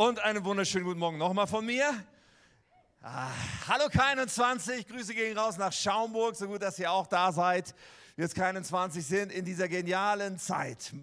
Und einen wunderschönen guten Morgen nochmal von mir. Ah, hallo K21, Grüße gehen raus nach Schaumburg, so gut, dass ihr auch da seid. Wir jetzt K21 sind in dieser genialen Zeit,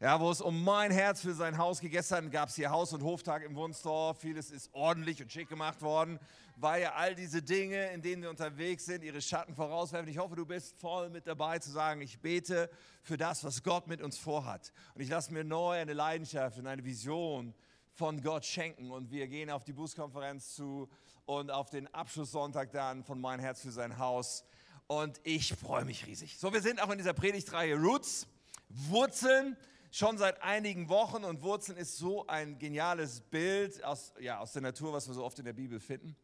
ja, wo es um mein Herz für sein Haus geht. Gestern gab es hier Haus- und Hoftag im Wunstorf. Vieles ist ordentlich und schick gemacht worden, weil ja all diese Dinge, in denen wir unterwegs sind, ihre Schatten vorauswerfen. Ich hoffe, du bist voll mit dabei zu sagen, ich bete für das, was Gott mit uns vorhat. Und ich lasse mir neu eine Leidenschaft und eine Vision von Gott schenken. Und wir gehen auf die Bußkonferenz zu und auf den Abschlusssonntag dann von Mein Herz für sein Haus. Und ich freue mich riesig. So, wir sind auch in dieser Predigtreihe Roots, Wurzeln, schon seit einigen Wochen. Und Wurzeln ist so ein geniales Bild aus, ja, aus der Natur, was wir so oft in der Bibel finden.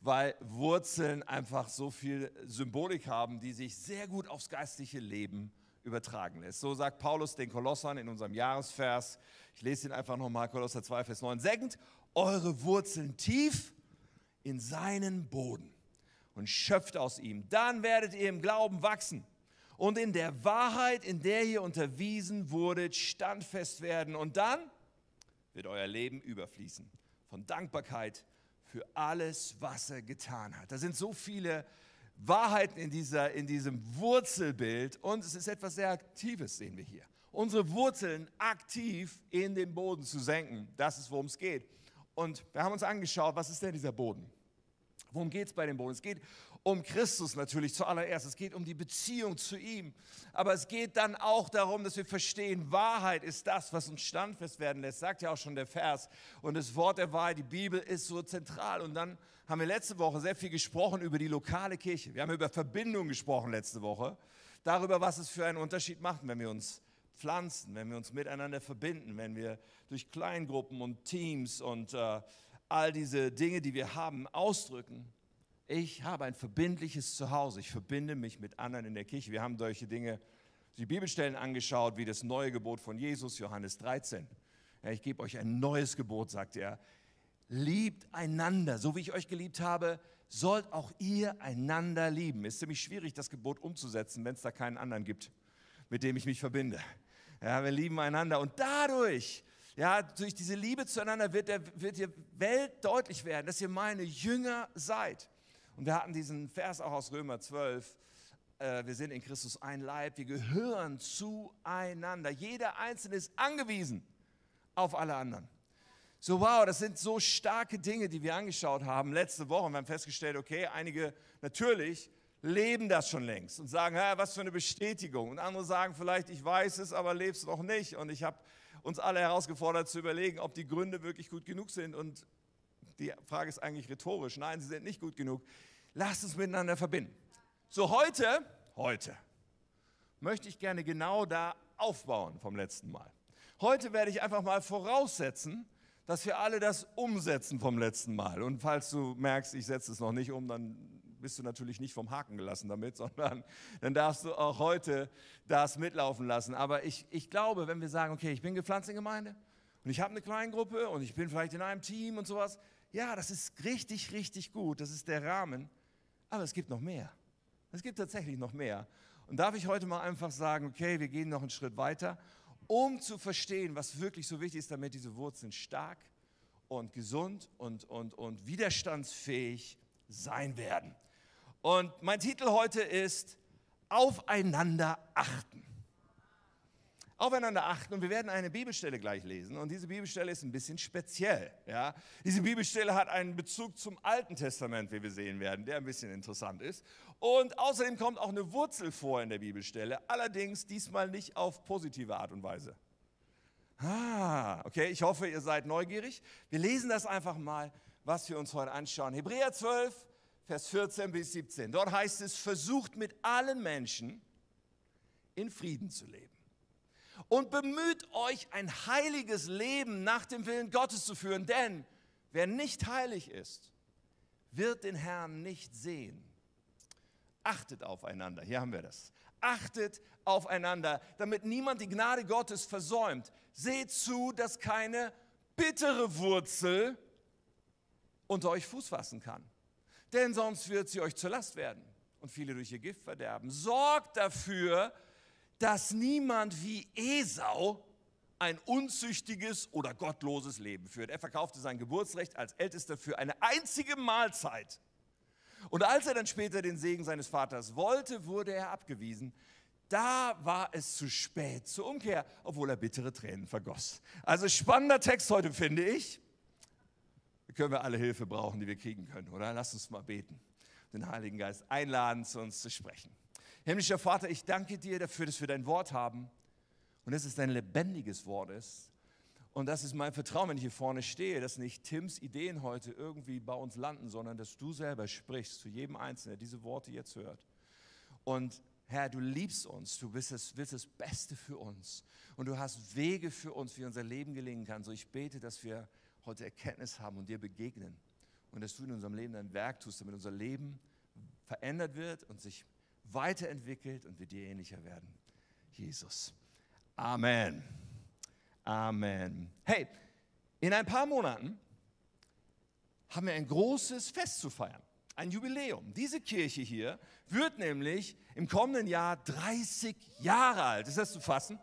Weil Wurzeln einfach so viel Symbolik haben, die sich sehr gut aufs geistliche Leben übertragen lässt. So sagt Paulus den Kolossern in unserem Jahresvers. Ich lese ihn einfach nochmal, Kolosser 2, Vers 9. Senkt eure Wurzeln tief in seinen Boden und schöpft aus ihm. Dann werdet ihr im Glauben wachsen und in der Wahrheit, in der ihr unterwiesen wurdet, standfest werden. Und dann wird euer Leben überfließen von Dankbarkeit für alles, was er getan hat. Da sind so viele Wahrheiten in, dieser, in diesem Wurzelbild und es ist etwas sehr Aktives, sehen wir hier. Unsere Wurzeln aktiv in den Boden zu senken, das ist, worum es geht. Und wir haben uns angeschaut, was ist denn dieser Boden? Worum geht es bei dem Boden? Es geht um Christus natürlich zuallererst. Es geht um die Beziehung zu ihm. Aber es geht dann auch darum, dass wir verstehen, Wahrheit ist das, was uns standfest werden lässt. Sagt ja auch schon der Vers. Und das Wort der Wahrheit, die Bibel ist so zentral. Und dann haben wir letzte Woche sehr viel gesprochen über die lokale Kirche. Wir haben über Verbindung gesprochen letzte Woche. Darüber, was es für einen Unterschied macht, wenn wir uns pflanzen, wenn wir uns miteinander verbinden, wenn wir durch Kleingruppen und Teams und äh, all diese Dinge, die wir haben, ausdrücken. Ich habe ein verbindliches Zuhause. Ich verbinde mich mit anderen in der Kirche. Wir haben solche Dinge, die Bibelstellen angeschaut, wie das neue Gebot von Jesus, Johannes 13. Ja, ich gebe euch ein neues Gebot, sagt er. Liebt einander, so wie ich euch geliebt habe, sollt auch ihr einander lieben. Ist ziemlich schwierig, das Gebot umzusetzen, wenn es da keinen anderen gibt, mit dem ich mich verbinde. Ja, wir lieben einander und dadurch ja, durch diese Liebe zueinander wird, der, wird die Welt deutlich werden, dass ihr meine Jünger seid. Und wir hatten diesen Vers auch aus Römer 12. Äh, wir sind in Christus ein Leib, wir gehören zueinander. Jeder Einzelne ist angewiesen auf alle anderen. So, wow, das sind so starke Dinge, die wir angeschaut haben letzte Woche. Wir haben festgestellt, okay, einige natürlich leben das schon längst und sagen, was für eine Bestätigung. Und andere sagen vielleicht, ich weiß es, aber lebst noch nicht. Und ich habe uns alle herausgefordert zu überlegen, ob die Gründe wirklich gut genug sind. Und die Frage ist eigentlich rhetorisch. Nein, sie sind nicht gut genug. Lasst uns miteinander verbinden. So heute, heute möchte ich gerne genau da aufbauen vom letzten Mal. Heute werde ich einfach mal voraussetzen, dass wir alle das umsetzen vom letzten Mal. Und falls du merkst, ich setze es noch nicht um, dann bist du natürlich nicht vom Haken gelassen damit, sondern dann darfst du auch heute das mitlaufen lassen. Aber ich, ich glaube, wenn wir sagen, okay, ich bin gepflanzt in Gemeinde und ich habe eine Kleingruppe und ich bin vielleicht in einem Team und sowas, ja, das ist richtig, richtig gut, das ist der Rahmen. Aber es gibt noch mehr. Es gibt tatsächlich noch mehr. Und darf ich heute mal einfach sagen, okay, wir gehen noch einen Schritt weiter, um zu verstehen, was wirklich so wichtig ist, damit diese Wurzeln stark und gesund und, und, und widerstandsfähig sein werden. Und mein Titel heute ist Aufeinander achten. Aufeinander achten und wir werden eine Bibelstelle gleich lesen und diese Bibelstelle ist ein bisschen speziell. Ja? Diese Bibelstelle hat einen Bezug zum Alten Testament, wie wir sehen werden, der ein bisschen interessant ist. Und außerdem kommt auch eine Wurzel vor in der Bibelstelle, allerdings diesmal nicht auf positive Art und Weise. Ah, okay, ich hoffe, ihr seid neugierig. Wir lesen das einfach mal, was wir uns heute anschauen. Hebräer 12, Vers 14 bis 17. Dort heißt es, versucht mit allen Menschen in Frieden zu leben. Und bemüht euch, ein heiliges Leben nach dem Willen Gottes zu führen, denn wer nicht heilig ist, wird den Herrn nicht sehen. Achtet aufeinander, hier haben wir das. Achtet aufeinander, damit niemand die Gnade Gottes versäumt. Seht zu, dass keine bittere Wurzel unter euch Fuß fassen kann denn sonst wird sie euch zur Last werden und viele durch ihr Gift verderben. Sorgt dafür, dass niemand wie Esau ein unzüchtiges oder gottloses Leben führt. Er verkaufte sein Geburtsrecht als Ältester für eine einzige Mahlzeit. Und als er dann später den Segen seines Vaters wollte, wurde er abgewiesen. Da war es zu spät zur Umkehr, obwohl er bittere Tränen vergoss. Also spannender Text heute, finde ich. Da können wir alle Hilfe brauchen, die wir kriegen können, oder? Lass uns mal beten, den Heiligen Geist einladen, zu uns zu sprechen. Himmlischer Vater, ich danke dir dafür, dass wir dein Wort haben und dass es ein lebendiges Wort ist. Und das ist mein Vertrauen, wenn ich hier vorne stehe, dass nicht Tims Ideen heute irgendwie bei uns landen, sondern dass du selber sprichst zu jedem Einzelnen, der diese Worte jetzt hört. Und Herr, du liebst uns, du willst das, willst das Beste für uns und du hast Wege für uns, wie unser Leben gelingen kann. So ich bete, dass wir heute Erkenntnis haben und dir begegnen und dass du in unserem Leben ein Werk tust, damit unser Leben verändert wird und sich weiterentwickelt und wir dir ähnlicher werden. Jesus. Amen. Amen. Hey, in ein paar Monaten haben wir ein großes Fest zu feiern ein Jubiläum. Diese Kirche hier wird nämlich im kommenden Jahr 30 Jahre alt. Ist das zu fassen?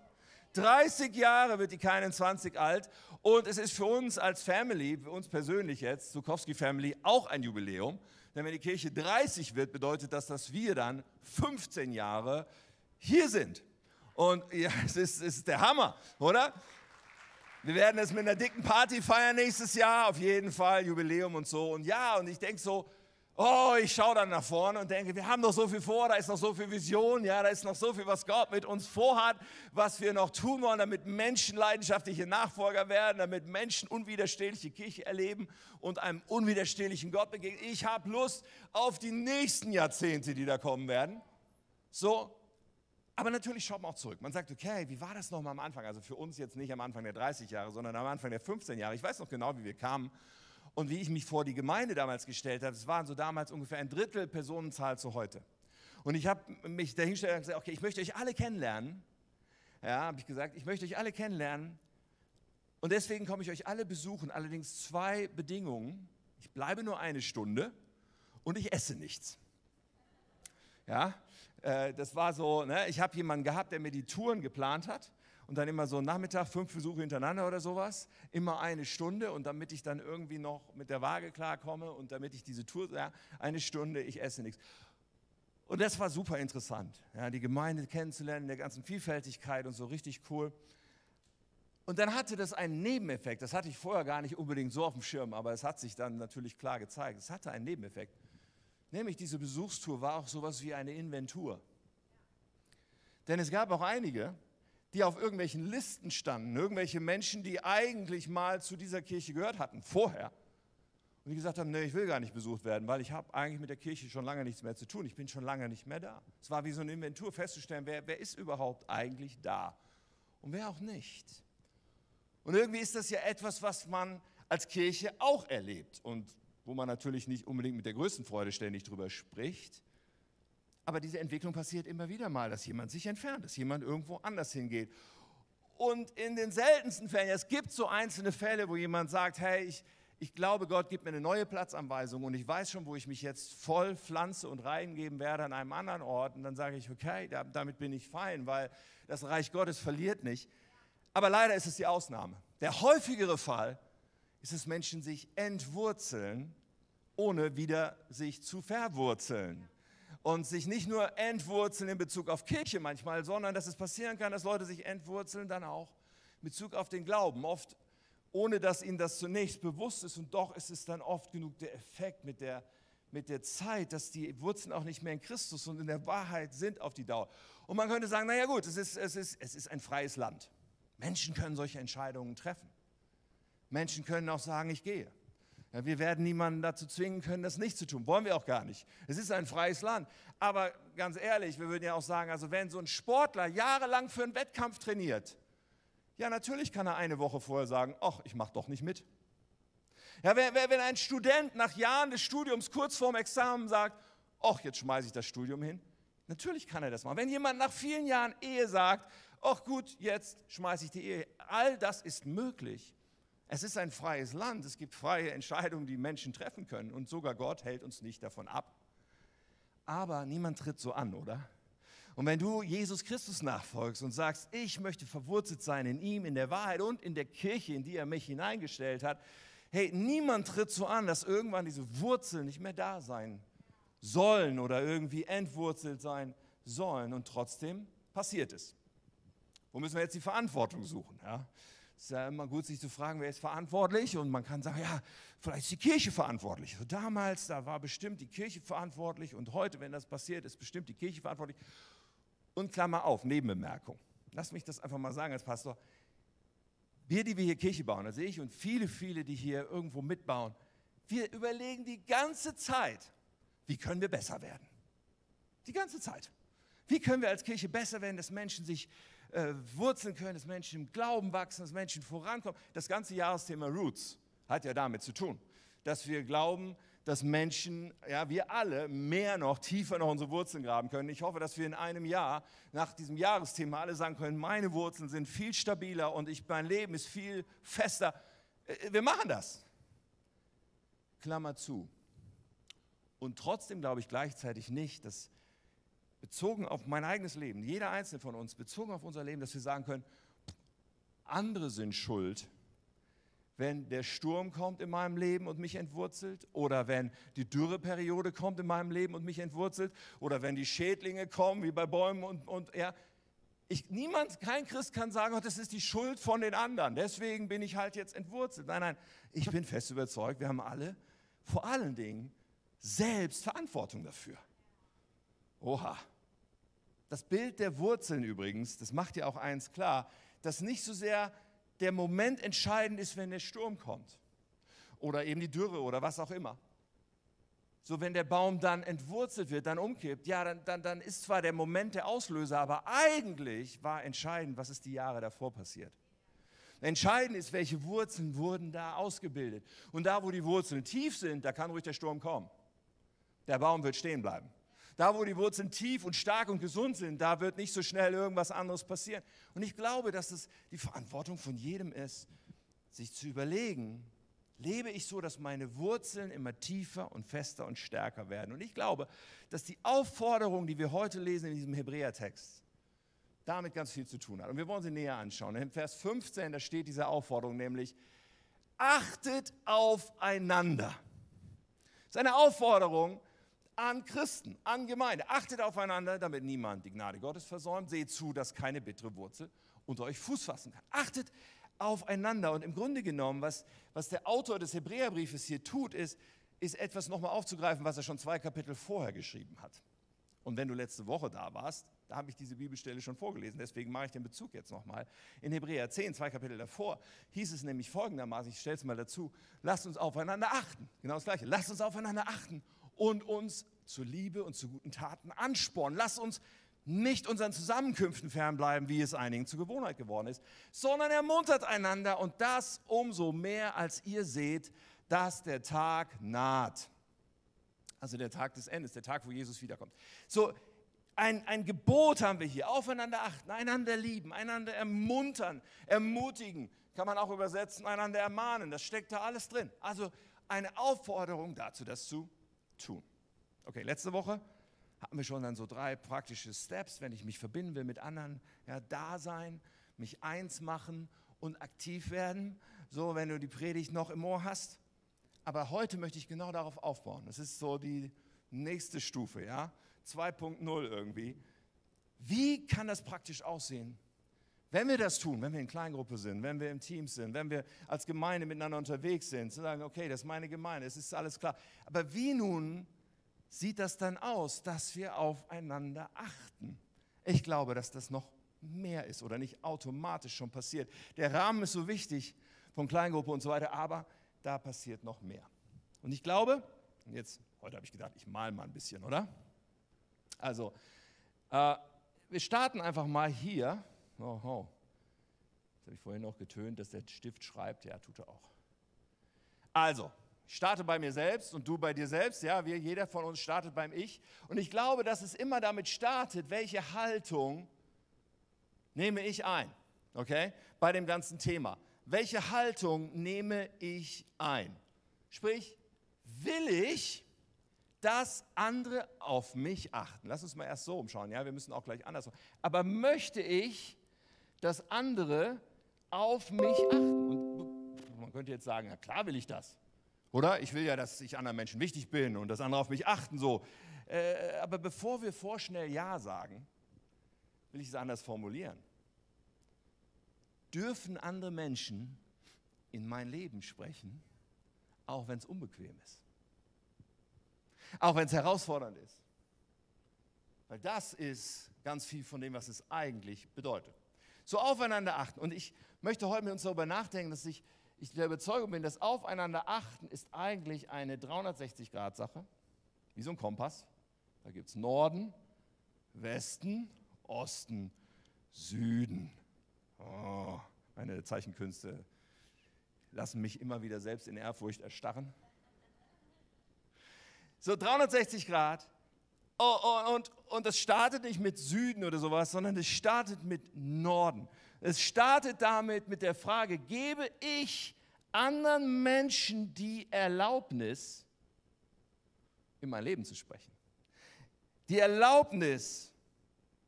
30 Jahre wird die keinen 20 alt und es ist für uns als Family, für uns persönlich jetzt, Zukowski Family, auch ein Jubiläum. Denn wenn die Kirche 30 wird, bedeutet das, dass wir dann 15 Jahre hier sind. Und ja, es ist, es ist der Hammer, oder? Wir werden es mit einer dicken Party feiern nächstes Jahr, auf jeden Fall, Jubiläum und so. Und ja, und ich denke so, Oh, ich schaue dann nach vorne und denke, wir haben noch so viel vor, da ist noch so viel Vision, ja, da ist noch so viel, was Gott mit uns vorhat, was wir noch tun wollen, damit Menschen leidenschaftliche Nachfolger werden, damit Menschen unwiderstehliche Kirche erleben und einem unwiderstehlichen Gott begegnen. Ich habe Lust auf die nächsten Jahrzehnte, die da kommen werden. So, aber natürlich schaut man auch zurück. Man sagt, okay, wie war das nochmal am Anfang? Also für uns jetzt nicht am Anfang der 30 Jahre, sondern am Anfang der 15 Jahre. Ich weiß noch genau, wie wir kamen und wie ich mich vor die Gemeinde damals gestellt habe, es waren so damals ungefähr ein Drittel Personenzahl zu heute. Und ich habe mich dahingestellt und gesagt, okay, ich möchte euch alle kennenlernen. Ja, habe ich gesagt, ich möchte euch alle kennenlernen. Und deswegen komme ich euch alle besuchen. Allerdings zwei Bedingungen. Ich bleibe nur eine Stunde und ich esse nichts. Ja, äh, das war so, ne? ich habe jemanden gehabt, der mir die Touren geplant hat und dann immer so Nachmittag, fünf Besuche hintereinander oder sowas, immer eine Stunde und damit ich dann irgendwie noch mit der Waage klarkomme und damit ich diese Tour, ja, eine Stunde, ich esse nichts. Und das war super interessant, ja, die Gemeinde kennenzulernen, der ganzen Vielfältigkeit und so richtig cool. Und dann hatte das einen Nebeneffekt, das hatte ich vorher gar nicht unbedingt so auf dem Schirm, aber es hat sich dann natürlich klar gezeigt. Es hatte einen Nebeneffekt, nämlich diese Besuchstour war auch sowas wie eine Inventur. Denn es gab auch einige, die auf irgendwelchen Listen standen, irgendwelche Menschen, die eigentlich mal zu dieser Kirche gehört hatten, vorher. Und die gesagt haben, nee, ich will gar nicht besucht werden, weil ich habe eigentlich mit der Kirche schon lange nichts mehr zu tun. Ich bin schon lange nicht mehr da. Es war wie so eine Inventur festzustellen, wer, wer ist überhaupt eigentlich da und wer auch nicht. Und irgendwie ist das ja etwas, was man als Kirche auch erlebt und wo man natürlich nicht unbedingt mit der größten Freude ständig drüber spricht. Aber diese Entwicklung passiert immer wieder mal, dass jemand sich entfernt, dass jemand irgendwo anders hingeht. Und in den seltensten Fällen, es gibt so einzelne Fälle, wo jemand sagt, hey, ich, ich glaube, Gott gibt mir eine neue Platzanweisung und ich weiß schon, wo ich mich jetzt voll pflanze und reingeben werde an einem anderen Ort. Und dann sage ich, okay, damit bin ich fein, weil das Reich Gottes verliert nicht. Aber leider ist es die Ausnahme. Der häufigere Fall ist, dass Menschen sich entwurzeln, ohne wieder sich zu verwurzeln und sich nicht nur entwurzeln in Bezug auf Kirche manchmal, sondern dass es passieren kann, dass Leute sich entwurzeln dann auch in Bezug auf den Glauben. Oft ohne dass ihnen das zunächst bewusst ist und doch ist es dann oft genug der Effekt mit der, mit der Zeit, dass die Wurzeln auch nicht mehr in Christus und in der Wahrheit sind auf die Dauer. Und man könnte sagen, naja gut, es ist, es, ist, es ist ein freies Land. Menschen können solche Entscheidungen treffen. Menschen können auch sagen, ich gehe. Ja, wir werden niemanden dazu zwingen können, das nicht zu tun. Wollen wir auch gar nicht. Es ist ein freies Land. Aber ganz ehrlich, wir würden ja auch sagen, also wenn so ein Sportler jahrelang für einen Wettkampf trainiert, ja, natürlich kann er eine Woche vorher sagen, ach, ich mache doch nicht mit. Ja, wenn, ein Student nach Jahren des Studiums kurz vorm Examen sagt, ach, jetzt schmeiße ich das Studium hin, natürlich kann er das machen. Wenn jemand nach vielen Jahren Ehe sagt, ach gut, jetzt schmeiße ich die Ehe, all das ist möglich. Es ist ein freies Land, es gibt freie Entscheidungen, die Menschen treffen können und sogar Gott hält uns nicht davon ab. Aber niemand tritt so an, oder? Und wenn du Jesus Christus nachfolgst und sagst, ich möchte verwurzelt sein in ihm, in der Wahrheit und in der Kirche, in die er mich hineingestellt hat, hey, niemand tritt so an, dass irgendwann diese Wurzeln nicht mehr da sein sollen oder irgendwie entwurzelt sein sollen. Und trotzdem passiert es. Wo müssen wir jetzt die Verantwortung suchen? Ja? Es ist ja immer gut, sich zu fragen, wer ist verantwortlich? Und man kann sagen, ja, vielleicht ist die Kirche verantwortlich. Also damals, da war bestimmt die Kirche verantwortlich und heute, wenn das passiert, ist bestimmt die Kirche verantwortlich. Und Klammer auf, Nebenbemerkung. Lass mich das einfach mal sagen als Pastor. Wir, die wir hier Kirche bauen, also ich und viele, viele, die hier irgendwo mitbauen, wir überlegen die ganze Zeit, wie können wir besser werden? Die ganze Zeit. Wie können wir als Kirche besser werden, dass Menschen sich äh, wurzeln können, dass Menschen im Glauben wachsen, dass Menschen vorankommen? Das ganze Jahresthema Roots hat ja damit zu tun, dass wir glauben, dass Menschen, ja, wir alle mehr noch, tiefer noch unsere Wurzeln graben können. Ich hoffe, dass wir in einem Jahr nach diesem Jahresthema alle sagen können, meine Wurzeln sind viel stabiler und ich, mein Leben ist viel fester. Äh, wir machen das. Klammer zu. Und trotzdem glaube ich gleichzeitig nicht, dass bezogen auf mein eigenes Leben, jeder einzelne von uns, bezogen auf unser Leben, dass wir sagen können, andere sind schuld wenn der Sturm kommt in meinem Leben und mich entwurzelt oder wenn die Dürreperiode kommt in meinem Leben und mich entwurzelt oder wenn die Schädlinge kommen, wie bei Bäumen und, und ja. Ich, niemand, kein Christ kann sagen, oh, das ist die Schuld von den anderen, deswegen bin ich halt jetzt entwurzelt. Nein, nein, ich bin fest überzeugt, wir haben alle vor allen Dingen selbst Verantwortung dafür. Oha. Das Bild der Wurzeln übrigens, das macht ja auch eins klar, dass nicht so sehr der Moment entscheidend ist, wenn der Sturm kommt oder eben die Dürre oder was auch immer. So, wenn der Baum dann entwurzelt wird, dann umkippt, ja, dann, dann, dann ist zwar der Moment der Auslöser, aber eigentlich war entscheidend, was ist die Jahre davor passiert. Entscheidend ist, welche Wurzeln wurden da ausgebildet. Und da, wo die Wurzeln tief sind, da kann ruhig der Sturm kommen. Der Baum wird stehen bleiben. Da, wo die Wurzeln tief und stark und gesund sind, da wird nicht so schnell irgendwas anderes passieren. Und ich glaube, dass es die Verantwortung von jedem ist, sich zu überlegen, lebe ich so, dass meine Wurzeln immer tiefer und fester und stärker werden. Und ich glaube, dass die Aufforderung, die wir heute lesen in diesem Hebräertext, damit ganz viel zu tun hat. Und wir wollen sie näher anschauen. In Vers 15, da steht diese Aufforderung nämlich, achtet aufeinander. Das ist eine Aufforderung, an Christen, an Gemeinde. Achtet aufeinander, damit niemand die Gnade Gottes versäumt. Seht zu, dass keine bittere Wurzel unter euch Fuß fassen kann. Achtet aufeinander. Und im Grunde genommen, was, was der Autor des Hebräerbriefes hier tut, ist, ist etwas nochmal aufzugreifen, was er schon zwei Kapitel vorher geschrieben hat. Und wenn du letzte Woche da warst, da habe ich diese Bibelstelle schon vorgelesen, deswegen mache ich den Bezug jetzt nochmal. In Hebräer 10, zwei Kapitel davor, hieß es nämlich folgendermaßen, ich stelle es mal dazu, lasst uns aufeinander achten. Genau das Gleiche, lasst uns aufeinander achten und uns zur Liebe und zu guten Taten anspornen. Lass uns nicht unseren Zusammenkünften fernbleiben, wie es einigen zur Gewohnheit geworden ist, sondern ermuntert einander und das umso mehr, als ihr seht, dass der Tag naht. Also der Tag des Endes, der Tag, wo Jesus wiederkommt. So, ein, ein Gebot haben wir hier, aufeinander achten, einander lieben, einander ermuntern, ermutigen, kann man auch übersetzen, einander ermahnen, das steckt da alles drin. Also eine Aufforderung dazu, das zu tun. Okay, letzte Woche hatten wir schon dann so drei praktische Steps, wenn ich mich verbinden will mit anderen, ja, da sein, mich eins machen und aktiv werden, so wenn du die Predigt noch im Ohr hast. Aber heute möchte ich genau darauf aufbauen. Das ist so die nächste Stufe, ja, 2.0 irgendwie. Wie kann das praktisch aussehen? Wenn wir das tun, wenn wir in Kleingruppe sind, wenn wir im Team sind, wenn wir als Gemeinde miteinander unterwegs sind, zu sagen, okay, das ist meine Gemeinde, es ist alles klar. Aber wie nun sieht das dann aus, dass wir aufeinander achten? Ich glaube, dass das noch mehr ist oder nicht automatisch schon passiert. Der Rahmen ist so wichtig von Kleingruppe und so weiter, aber da passiert noch mehr. Und ich glaube, jetzt, heute habe ich gedacht, ich mal mal ein bisschen, oder? Also, äh, wir starten einfach mal hier Oh, oh. Das habe ich vorhin noch getönt, dass der Stift schreibt. Ja, tut er auch. Also, ich starte bei mir selbst und du bei dir selbst. Ja, wir, jeder von uns startet beim Ich. Und ich glaube, dass es immer damit startet, welche Haltung nehme ich ein. Okay? Bei dem ganzen Thema. Welche Haltung nehme ich ein? Sprich, will ich, dass andere auf mich achten. Lass uns mal erst so umschauen, ja, wir müssen auch gleich anders. Aber möchte ich, dass andere auf mich achten? Und man könnte jetzt sagen, na klar will ich das. Oder? Ich will ja, dass ich anderen Menschen wichtig bin und dass andere auf mich achten. So. Äh, aber bevor wir vorschnell Ja sagen, will ich es anders formulieren. Dürfen andere Menschen in mein Leben sprechen, auch wenn es unbequem ist? Auch wenn es herausfordernd ist? Weil das ist ganz viel von dem, was es eigentlich bedeutet. So aufeinander achten. Und ich möchte heute mit uns darüber nachdenken, dass ich, ich der Überzeugung bin, dass aufeinander achten ist eigentlich eine 360-Grad-Sache, wie so ein Kompass. Da gibt es Norden, Westen, Osten, Süden. Oh, meine Zeichenkünste lassen mich immer wieder selbst in Ehrfurcht erstarren. So 360 Grad. Oh, oh, und, und das startet nicht mit Süden oder sowas, sondern es startet mit Norden. Es startet damit mit der Frage, gebe ich anderen Menschen die Erlaubnis, in mein Leben zu sprechen? Die Erlaubnis,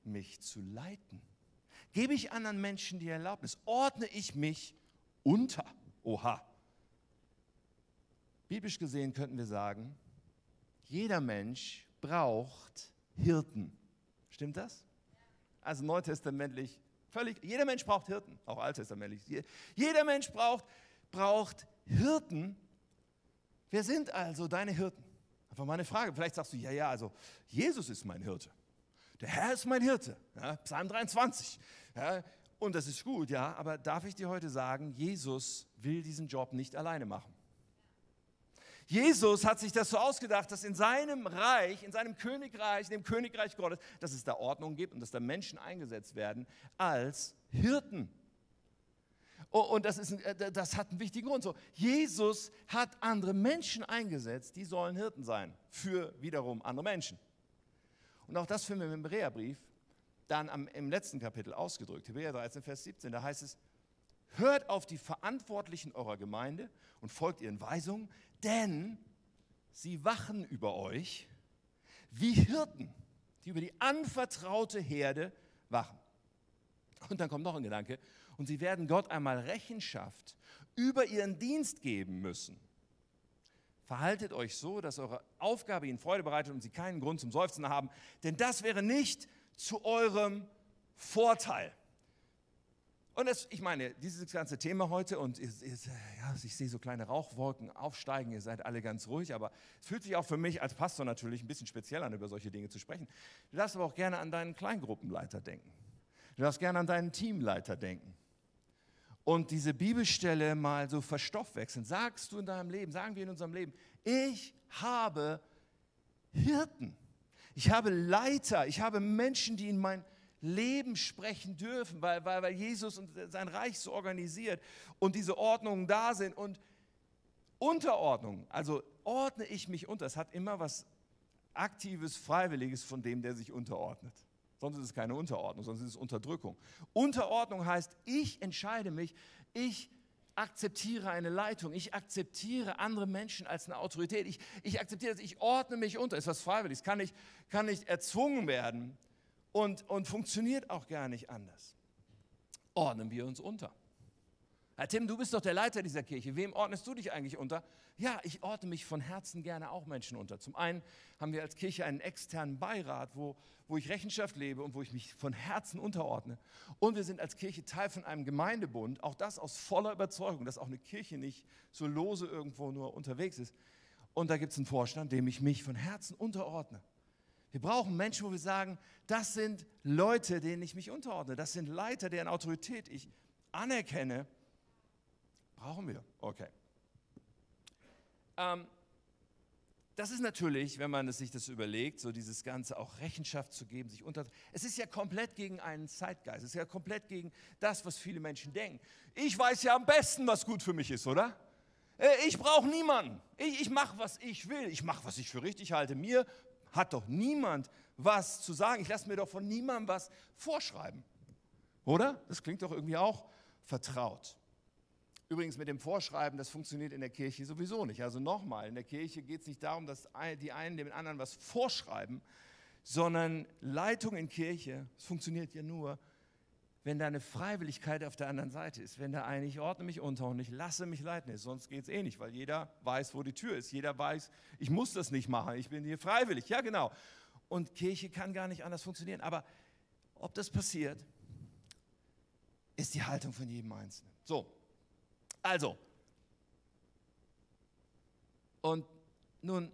mich zu leiten. Gebe ich anderen Menschen die Erlaubnis? Ordne ich mich unter? Oha. Biblisch gesehen könnten wir sagen, jeder Mensch braucht Hirten. Stimmt das? Also neutestamentlich völlig, jeder Mensch braucht Hirten, auch alttestamentlich. Jeder Mensch braucht, braucht Hirten. Wer sind also deine Hirten? Einfach mal eine Frage. Vielleicht sagst du, ja, ja, also Jesus ist mein Hirte. Der Herr ist mein Hirte. Ja, Psalm 23. Ja, und das ist gut, ja, aber darf ich dir heute sagen, Jesus will diesen Job nicht alleine machen. Jesus hat sich das so ausgedacht, dass in seinem Reich, in seinem Königreich, in dem Königreich Gottes, dass es da Ordnung gibt und dass da Menschen eingesetzt werden als Hirten. Und das, ist, äh, das hat einen wichtigen Grund. So, Jesus hat andere Menschen eingesetzt, die sollen Hirten sein für wiederum andere Menschen. Und auch das finden wir im Hebräerbrief dann am, im letzten Kapitel ausgedrückt. Hebräer 13, Vers 17, da heißt es, hört auf die Verantwortlichen eurer Gemeinde und folgt ihren Weisungen, denn sie wachen über euch wie Hirten, die über die anvertraute Herde wachen. Und dann kommt noch ein Gedanke, und sie werden Gott einmal Rechenschaft über ihren Dienst geben müssen. Verhaltet euch so, dass eure Aufgabe ihnen Freude bereitet und sie keinen Grund zum Seufzen haben, denn das wäre nicht zu eurem Vorteil. Und das, ich meine, dieses ganze Thema heute und ihr, ihr, ja, ich sehe so kleine Rauchwolken aufsteigen, ihr seid alle ganz ruhig, aber es fühlt sich auch für mich als Pastor natürlich ein bisschen speziell an, über solche Dinge zu sprechen. Du darfst aber auch gerne an deinen Kleingruppenleiter denken. Du darfst gerne an deinen Teamleiter denken. Und diese Bibelstelle mal so verstoffwechseln. Sagst du in deinem Leben, sagen wir in unserem Leben, ich habe Hirten. Ich habe Leiter, ich habe Menschen, die in mein Leben sprechen dürfen, weil, weil, weil Jesus und sein Reich so organisiert und diese Ordnungen da sind. Und Unterordnung, also ordne ich mich unter, es hat immer was Aktives, Freiwilliges von dem, der sich unterordnet. Sonst ist es keine Unterordnung, sonst ist es Unterdrückung. Unterordnung heißt, ich entscheide mich, ich akzeptiere eine Leitung, ich akzeptiere andere Menschen als eine Autorität, ich, ich akzeptiere das, ich ordne mich unter, ist was Freiwilliges, kann nicht, kann nicht erzwungen werden und, und funktioniert auch gar nicht anders. Ordnen wir uns unter. Herr Tim, du bist doch der Leiter dieser Kirche. Wem ordnest du dich eigentlich unter? Ja, ich ordne mich von Herzen gerne auch Menschen unter. Zum einen haben wir als Kirche einen externen Beirat, wo, wo ich Rechenschaft lebe und wo ich mich von Herzen unterordne. Und wir sind als Kirche Teil von einem Gemeindebund, auch das aus voller Überzeugung, dass auch eine Kirche nicht so lose irgendwo nur unterwegs ist. Und da gibt es einen Vorstand, dem ich mich von Herzen unterordne. Wir brauchen Menschen, wo wir sagen, das sind Leute, denen ich mich unterordne. Das sind Leiter, deren Autorität ich anerkenne Brauchen wir. Okay. Ähm, das ist natürlich, wenn man sich das überlegt, so dieses Ganze auch Rechenschaft zu geben, sich unter. Es ist ja komplett gegen einen Zeitgeist. Es ist ja komplett gegen das, was viele Menschen denken. Ich weiß ja am besten, was gut für mich ist, oder? Äh, ich brauche niemanden. Ich, ich mache, was ich will. Ich mache, was ich für richtig halte. Mir hat doch niemand was zu sagen. Ich lasse mir doch von niemandem was vorschreiben. Oder? Das klingt doch irgendwie auch vertraut. Übrigens mit dem Vorschreiben, das funktioniert in der Kirche sowieso nicht. Also nochmal, in der Kirche geht es nicht darum, dass die einen dem anderen was vorschreiben, sondern Leitung in Kirche, es funktioniert ja nur, wenn da eine Freiwilligkeit auf der anderen Seite ist. Wenn da eine, ich ordne mich unter und ich lasse mich leiten ist, sonst geht es eh nicht, weil jeder weiß, wo die Tür ist. Jeder weiß, ich muss das nicht machen, ich bin hier freiwillig. Ja, genau. Und Kirche kann gar nicht anders funktionieren. Aber ob das passiert, ist die Haltung von jedem Einzelnen. So, also, und nun,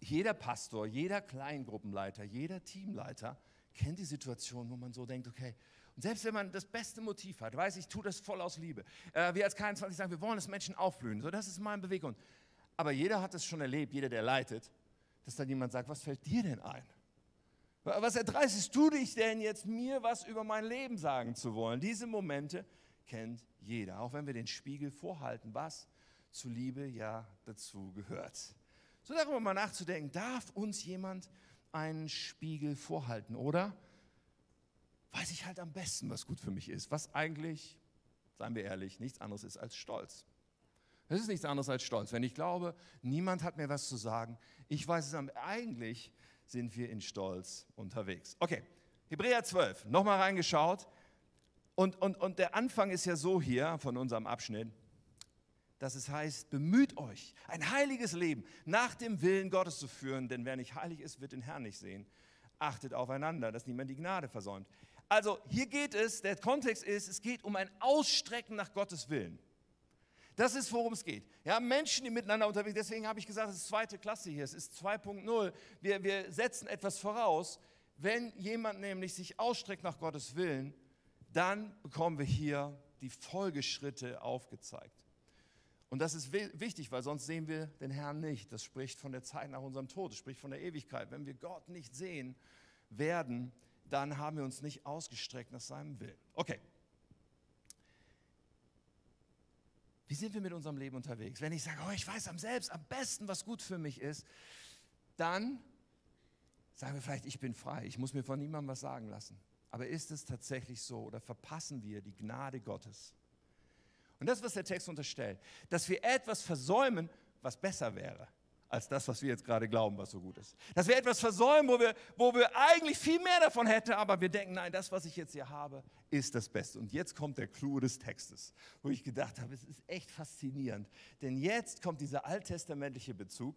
jeder Pastor, jeder Kleingruppenleiter, jeder Teamleiter kennt die Situation, wo man so denkt, okay, und selbst wenn man das beste Motiv hat, weiß ich, tue das voll aus Liebe. Äh, wir als K21 sagen, wir wollen, dass Menschen aufblühen. So, das ist mein Bewegung. Aber jeder hat es schon erlebt, jeder, der leitet, dass dann jemand sagt, was fällt dir denn ein? Was erdreistest du dich denn jetzt, mir was über mein Leben sagen zu wollen? Diese Momente kennt jeder, auch wenn wir den Spiegel vorhalten, was zu Liebe ja dazu gehört. So darüber mal nachzudenken, darf uns jemand einen Spiegel vorhalten, oder? Weiß ich halt am besten, was gut für mich ist, was eigentlich, seien wir ehrlich, nichts anderes ist als Stolz. Das ist nichts anderes als Stolz. Wenn ich glaube, niemand hat mir was zu sagen, ich weiß es am, eigentlich sind wir in Stolz unterwegs. Okay, Hebräer 12, nochmal reingeschaut. Und, und, und der Anfang ist ja so hier von unserem Abschnitt, dass es heißt, bemüht euch, ein heiliges Leben nach dem Willen Gottes zu führen, denn wer nicht heilig ist, wird den Herrn nicht sehen. Achtet aufeinander, dass niemand die Gnade versäumt. Also hier geht es, der Kontext ist, es geht um ein Ausstrecken nach Gottes Willen. Das ist, worum es geht. Ja, Menschen, die miteinander unterwegs sind, deswegen habe ich gesagt, es ist zweite Klasse hier, es ist 2.0. Wir, wir setzen etwas voraus. Wenn jemand nämlich sich ausstreckt nach Gottes Willen, dann bekommen wir hier die Folgeschritte aufgezeigt. Und das ist wichtig, weil sonst sehen wir den Herrn nicht. Das spricht von der Zeit nach unserem Tod, das spricht von der Ewigkeit. Wenn wir Gott nicht sehen werden, dann haben wir uns nicht ausgestreckt nach seinem Willen. Okay. Wie sind wir mit unserem Leben unterwegs? Wenn ich sage, oh, ich weiß am selbst am besten, was gut für mich ist, dann sagen wir vielleicht, ich bin frei, ich muss mir von niemandem was sagen lassen. Aber ist es tatsächlich so oder verpassen wir die Gnade Gottes? Und das, was der Text unterstellt, dass wir etwas versäumen, was besser wäre als das, was wir jetzt gerade glauben, was so gut ist. Dass wir etwas versäumen, wo wir, wo wir eigentlich viel mehr davon hätten, aber wir denken, nein, das, was ich jetzt hier habe, ist das Beste. Und jetzt kommt der Clou des Textes, wo ich gedacht habe, es ist echt faszinierend. Denn jetzt kommt dieser alttestamentliche Bezug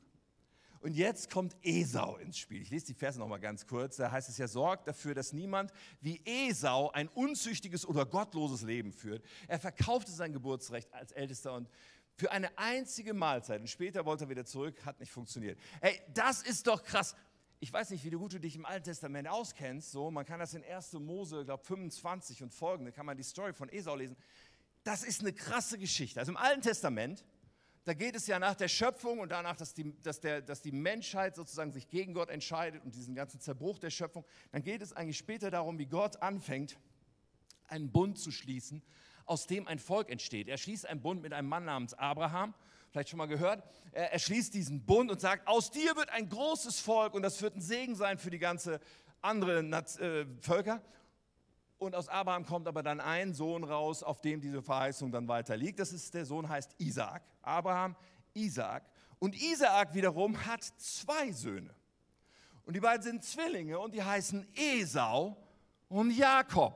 und jetzt kommt Esau ins Spiel. Ich lese die Verse nochmal ganz kurz. Da heißt es ja, sorgt dafür, dass niemand wie Esau ein unzüchtiges oder gottloses Leben führt. Er verkaufte sein Geburtsrecht als Ältester und für eine einzige Mahlzeit. Und später wollte er wieder zurück, hat nicht funktioniert. Hey, das ist doch krass. Ich weiß nicht, wie gut du dich im Alten Testament auskennst. So, man kann das in 1. Mose, glaube 25 und folgende, kann man die Story von Esau lesen. Das ist eine krasse Geschichte. Also im Alten Testament da geht es ja nach der Schöpfung und danach, dass die, dass, der, dass die Menschheit sozusagen sich gegen Gott entscheidet und diesen ganzen Zerbruch der Schöpfung. Dann geht es eigentlich später darum, wie Gott anfängt, einen Bund zu schließen, aus dem ein Volk entsteht. Er schließt einen Bund mit einem Mann namens Abraham, vielleicht schon mal gehört. Er, er schließt diesen Bund und sagt, aus dir wird ein großes Volk und das wird ein Segen sein für die ganze andere äh, Völker. Und aus Abraham kommt aber dann ein Sohn raus, auf dem diese Verheißung dann weiter liegt. Das ist der Sohn heißt Isaac. Abraham, Isaac. Und Isaac wiederum hat zwei Söhne. Und die beiden sind Zwillinge und die heißen Esau und Jakob.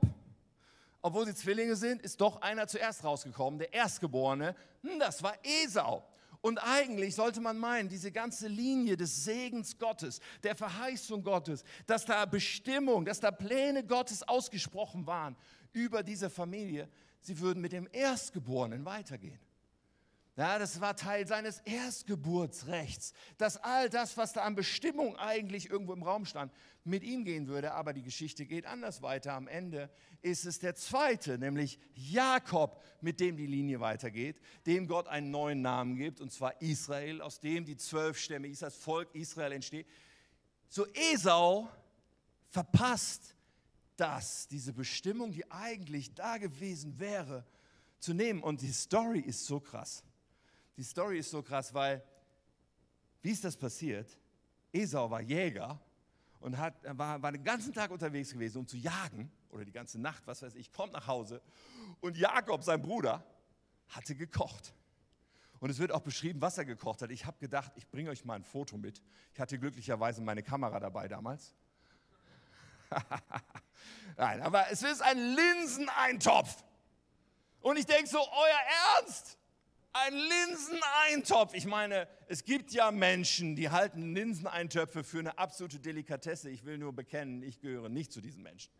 Obwohl sie Zwillinge sind, ist doch einer zuerst rausgekommen, der Erstgeborene. Hm, das war Esau. Und eigentlich sollte man meinen, diese ganze Linie des Segens Gottes, der Verheißung Gottes, dass da Bestimmung, dass da Pläne Gottes ausgesprochen waren über diese Familie, sie würden mit dem Erstgeborenen weitergehen. Ja, das war Teil seines Erstgeburtsrechts, dass all das, was da an Bestimmung eigentlich irgendwo im Raum stand, mit ihm gehen würde. Aber die Geschichte geht anders weiter. Am Ende ist es der zweite, nämlich Jakob, mit dem die Linie weitergeht, dem Gott einen neuen Namen gibt, und zwar Israel, aus dem die zwölf Stämme Israels, Volk Israel entsteht. So Esau verpasst das, diese Bestimmung, die eigentlich da gewesen wäre, zu nehmen. Und die Story ist so krass. Die Story ist so krass, weil, wie ist das passiert? Esau war Jäger und hat, war, war den ganzen Tag unterwegs gewesen, um zu jagen, oder die ganze Nacht, was weiß ich, kommt nach Hause und Jakob, sein Bruder, hatte gekocht. Und es wird auch beschrieben, was er gekocht hat. Ich habe gedacht, ich bringe euch mal ein Foto mit. Ich hatte glücklicherweise meine Kamera dabei damals. Nein, aber es ist ein Linseneintopf. Und ich denke so, euer Ernst? Ein Linseneintopf. Ich meine, es gibt ja Menschen, die halten Linseneintöpfe für eine absolute Delikatesse. Ich will nur bekennen, ich gehöre nicht zu diesen Menschen.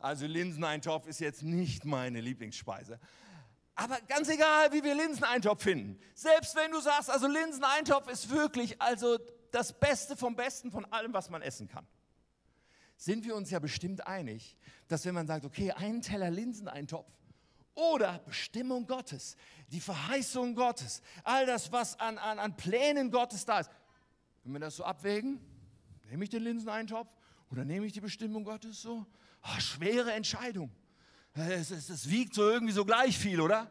Also Linseneintopf ist jetzt nicht meine Lieblingsspeise. Aber ganz egal, wie wir Linseneintopf finden. Selbst wenn du sagst, also Linseneintopf ist wirklich also das Beste vom Besten von allem, was man essen kann. Sind wir uns ja bestimmt einig, dass wenn man sagt, okay, einen Teller Linseneintopf oder Bestimmung Gottes, die Verheißung Gottes, all das, was an, an, an Plänen Gottes da ist, wenn wir das so abwägen, nehme ich den Linseneintopf oder nehme ich die Bestimmung Gottes so? Oh, schwere Entscheidung. Es, es, es wiegt so irgendwie so gleich viel, oder?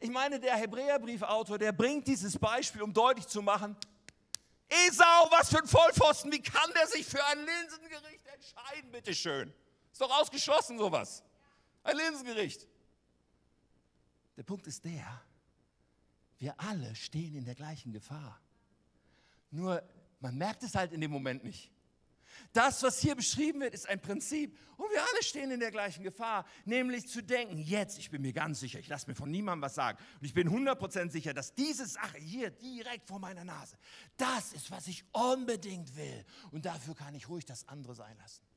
Ich meine, der Hebräerbriefautor, der bringt dieses Beispiel, um deutlich zu machen, Esau, was für ein Vollpfosten, wie kann der sich für ein Linsengericht entscheiden, bitteschön? Ist doch ausgeschlossen sowas. Ein Linsengericht. Der Punkt ist der, wir alle stehen in der gleichen Gefahr. Nur man merkt es halt in dem Moment nicht. Das, was hier beschrieben wird, ist ein Prinzip. Und wir alle stehen in der gleichen Gefahr, nämlich zu denken, jetzt, ich bin mir ganz sicher, ich lasse mir von niemandem was sagen. Und ich bin 100% sicher, dass diese Sache hier direkt vor meiner Nase, das ist, was ich unbedingt will. Und dafür kann ich ruhig das andere sein lassen.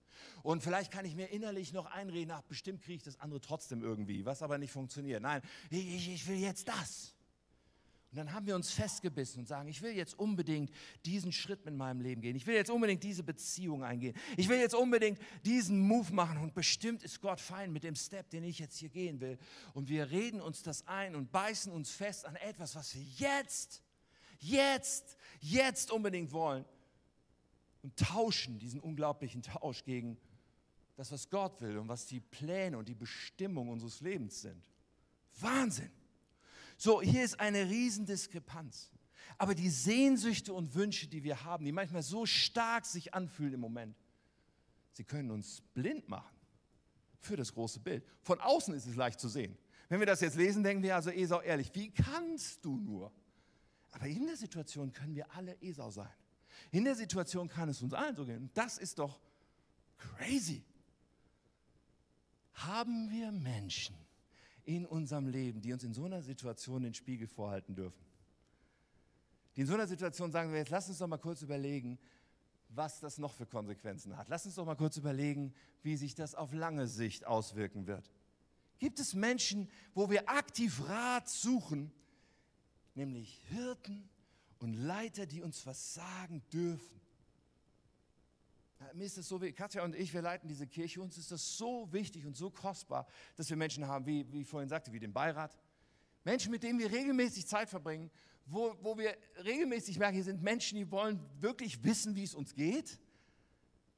Und vielleicht kann ich mir innerlich noch einreden, ach, bestimmt kriege ich das andere trotzdem irgendwie, was aber nicht funktioniert. Nein, ich, ich will jetzt das. Und dann haben wir uns festgebissen und sagen, ich will jetzt unbedingt diesen Schritt mit meinem Leben gehen. Ich will jetzt unbedingt diese Beziehung eingehen. Ich will jetzt unbedingt diesen Move machen. Und bestimmt ist Gott fein mit dem Step, den ich jetzt hier gehen will. Und wir reden uns das ein und beißen uns fest an etwas, was wir jetzt, jetzt, jetzt unbedingt wollen. Und tauschen diesen unglaublichen Tausch gegen das, was Gott will und was die Pläne und die Bestimmung unseres Lebens sind. Wahnsinn! So, hier ist eine Riesendiskrepanz. Aber die Sehnsüchte und Wünsche, die wir haben, die manchmal so stark sich anfühlen im Moment, sie können uns blind machen für das große Bild. Von außen ist es leicht zu sehen. Wenn wir das jetzt lesen, denken wir also Esau ehrlich, wie kannst du nur? Aber in der Situation können wir alle Esau sein. In der Situation kann es uns allen so gehen. Und das ist doch crazy. Haben wir Menschen, in unserem Leben, die uns in so einer Situation den Spiegel vorhalten dürfen. Die in so einer Situation sagen wir jetzt, lass uns doch mal kurz überlegen, was das noch für Konsequenzen hat. Lass uns doch mal kurz überlegen, wie sich das auf lange Sicht auswirken wird. Gibt es Menschen, wo wir aktiv Rat suchen, nämlich Hirten und Leiter, die uns was sagen dürfen? Mir ist es so, Katja und ich, wir leiten diese Kirche, uns ist das so wichtig und so kostbar, dass wir Menschen haben, wie, wie ich vorhin sagte, wie den Beirat. Menschen, mit denen wir regelmäßig Zeit verbringen, wo, wo wir regelmäßig merken, hier sind Menschen, die wollen wirklich wissen, wie es uns geht,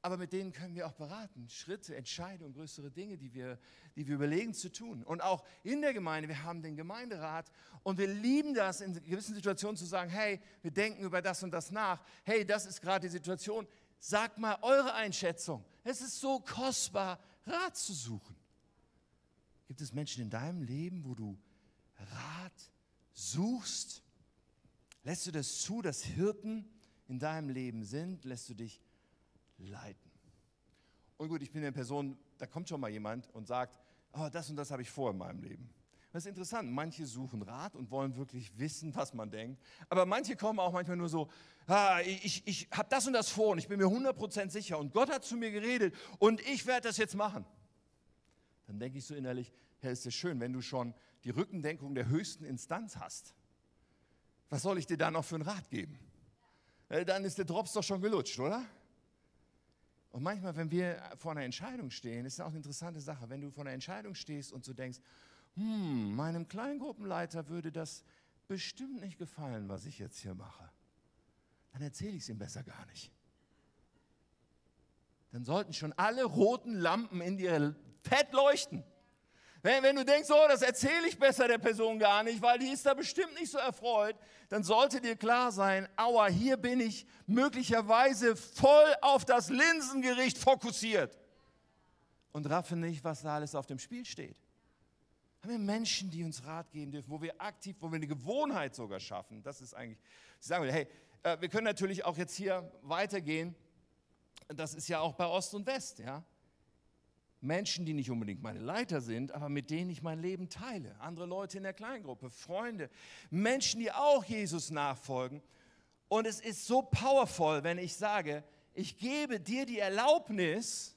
aber mit denen können wir auch beraten, Schritte, Entscheidungen, größere Dinge, die wir, die wir überlegen zu tun. Und auch in der Gemeinde, wir haben den Gemeinderat und wir lieben das, in gewissen Situationen zu sagen, hey, wir denken über das und das nach, hey, das ist gerade die Situation, Sagt mal eure Einschätzung. Es ist so kostbar, Rat zu suchen. Gibt es Menschen in deinem Leben, wo du Rat suchst? Lässt du das zu, dass Hirten in deinem Leben sind? Lässt du dich leiten? Und gut, ich bin eine Person, da kommt schon mal jemand und sagt, oh, das und das habe ich vor in meinem Leben. Das ist interessant. Manche suchen Rat und wollen wirklich wissen, was man denkt. Aber manche kommen auch manchmal nur so, ah, ich, ich habe das und das vor und ich bin mir 100% sicher und Gott hat zu mir geredet und ich werde das jetzt machen. Dann denke ich so innerlich, Herr, ist es schön, wenn du schon die Rückendenkung der höchsten Instanz hast. Was soll ich dir da noch für einen Rat geben? Äh, dann ist der Drops doch schon gelutscht, oder? Und manchmal, wenn wir vor einer Entscheidung stehen, ist ja auch eine interessante Sache, wenn du vor einer Entscheidung stehst und so denkst, hm, meinem Kleingruppenleiter würde das bestimmt nicht gefallen, was ich jetzt hier mache. Dann erzähle ich es ihm besser gar nicht. Dann sollten schon alle roten Lampen in dir fett leuchten. Wenn, wenn du denkst, oh, das erzähle ich besser der Person gar nicht, weil die ist da bestimmt nicht so erfreut, dann sollte dir klar sein, aua, hier bin ich möglicherweise voll auf das Linsengericht fokussiert und raffe nicht, was da alles auf dem Spiel steht. Haben wir Menschen, die uns Rat geben dürfen, wo wir aktiv, wo wir eine Gewohnheit sogar schaffen. Das ist eigentlich, ich sage, hey, äh, wir können natürlich auch jetzt hier weitergehen. Das ist ja auch bei Ost und West, ja. Menschen, die nicht unbedingt meine Leiter sind, aber mit denen ich mein Leben teile. Andere Leute in der Kleingruppe, Freunde, Menschen, die auch Jesus nachfolgen. Und es ist so powerful, wenn ich sage, ich gebe dir die Erlaubnis,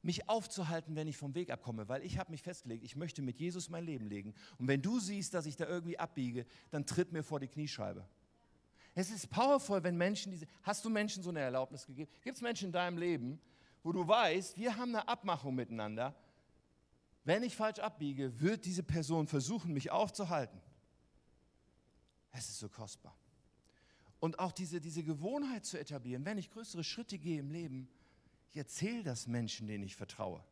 mich aufzuhalten, wenn ich vom Weg abkomme, weil ich habe mich festgelegt, ich möchte mit Jesus mein Leben legen. Und wenn du siehst, dass ich da irgendwie abbiege, dann tritt mir vor die Kniescheibe. Es ist powerful, wenn Menschen diese. Hast du Menschen so eine Erlaubnis gegeben? Gibt es Menschen in deinem Leben, wo du weißt, wir haben eine Abmachung miteinander. Wenn ich falsch abbiege, wird diese Person versuchen, mich aufzuhalten. Es ist so kostbar. Und auch diese, diese Gewohnheit zu etablieren, wenn ich größere Schritte gehe im Leben, ich erzähle das Menschen, denen ich vertraue.